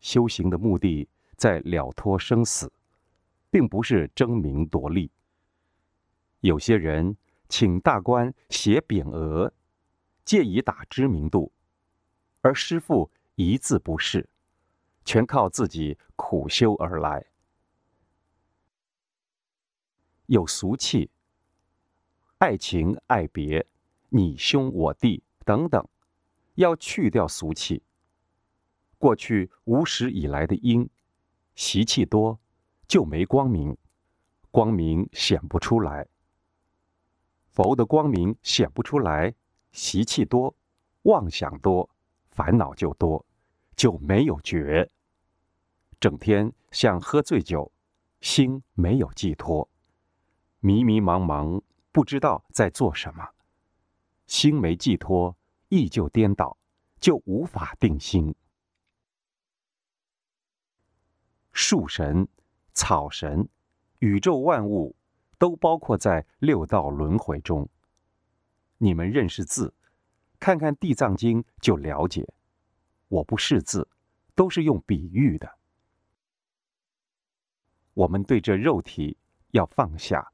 修行的目的在了脱生死，并不是争名夺利。有些人请大官写匾额，借以打知名度，而师父一字不是，全靠自己苦修而来。有俗气、爱情、爱别、你兄我弟等等，要去掉俗气。过去无始以来的因，习气多，就没光明，光明显不出来。佛的光明显不出来，习气多，妄想多，烦恼就多，就没有觉。整天像喝醉酒，心没有寄托。迷迷茫茫，不知道在做什么，心没寄托，意就颠倒，就无法定心。树神、草神、宇宙万物，都包括在六道轮回中。你们认识字，看看《地藏经》就了解。我不识字，都是用比喻的。我们对这肉体要放下。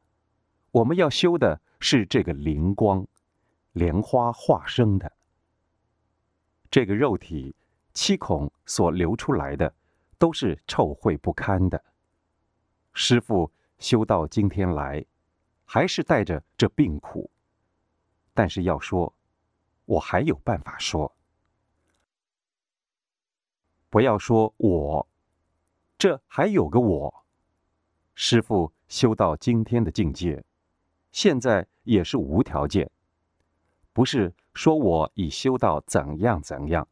我们要修的是这个灵光，莲花化生的这个肉体，七孔所流出来的都是臭秽不堪的。师傅修到今天来，还是带着这病苦。但是要说，我还有办法说。不要说我，这还有个我。师傅修到今天的境界。现在也是无条件，不是说我已修到怎样怎样，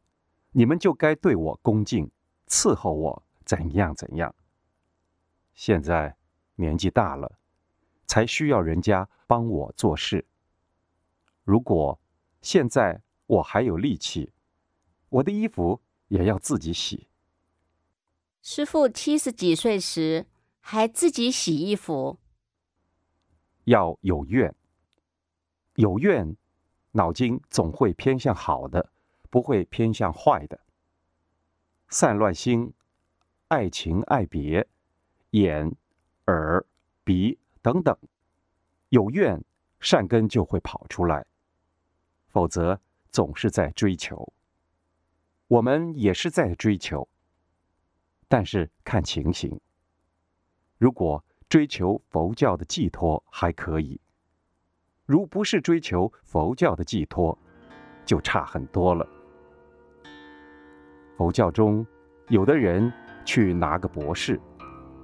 你们就该对我恭敬，伺候我怎样怎样。现在年纪大了，才需要人家帮我做事。如果现在我还有力气，我的衣服也要自己洗。师傅七十几岁时还自己洗衣服。要有怨，有怨，脑筋总会偏向好的，不会偏向坏的。散乱心、爱情、爱别、眼、耳、鼻等等，有愿，善根就会跑出来。否则，总是在追求。我们也是在追求，但是看情形。如果。追求佛教的寄托还可以，如不是追求佛教的寄托，就差很多了。佛教中，有的人去拿个博士，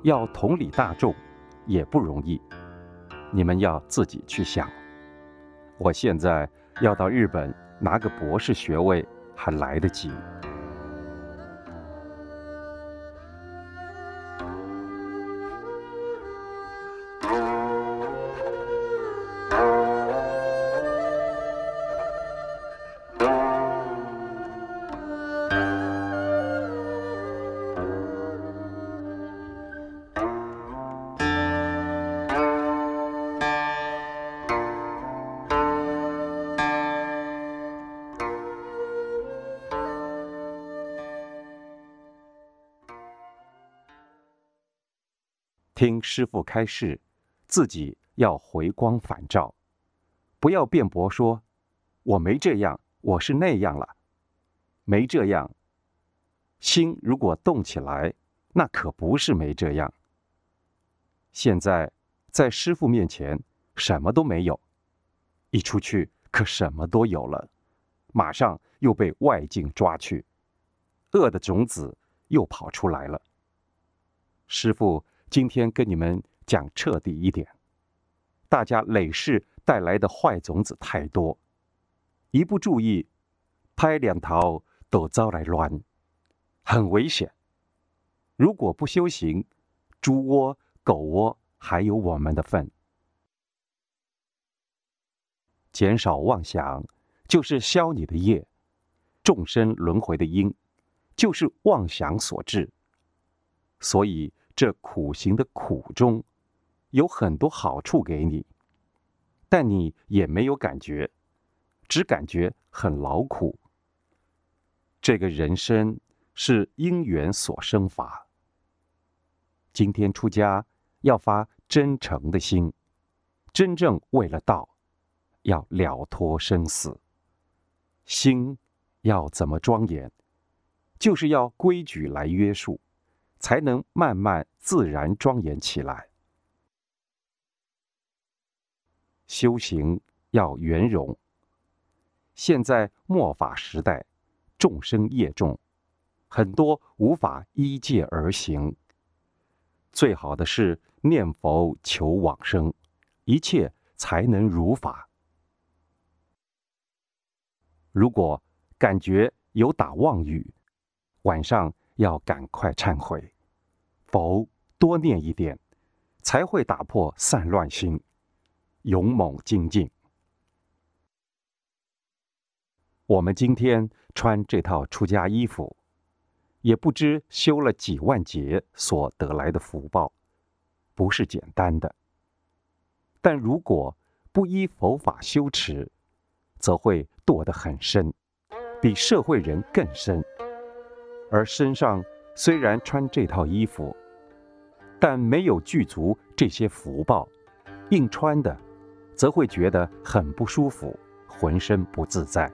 要同理大众，也不容易。你们要自己去想。我现在要到日本拿个博士学位，还来得及。听师傅开示，自己要回光返照，不要辩驳说“我没这样，我是那样了”，没这样。心如果动起来，那可不是没这样。现在在师傅面前什么都没有，一出去可什么都有了，马上又被外境抓去，恶的种子又跑出来了。师傅。今天跟你们讲彻底一点，大家累世带来的坏种子太多，一不注意，拍两头都遭来乱，很危险。如果不修行，猪窝、狗窝还有我们的份。减少妄想，就是消你的业。众生轮回的因，就是妄想所致。所以。这苦行的苦中，有很多好处给你，但你也没有感觉，只感觉很劳苦。这个人生是因缘所生法。今天出家要发真诚的心，真正为了道，要了脱生死。心要怎么庄严？就是要规矩来约束，才能慢慢自然庄严起来。修行要圆融。现在末法时代，众生业重，很多无法依戒而行。最好的是念佛求往生，一切才能如法。如果感觉有打妄语，晚上要赶快忏悔，佛多念一点，才会打破散乱心，勇猛精进。我们今天穿这套出家衣服，也不知修了几万劫所得来的福报，不是简单的。但如果不依佛法修持，则会堕得很深，比社会人更深。而身上虽然穿这套衣服，但没有具足这些福报，硬穿的，则会觉得很不舒服，浑身不自在。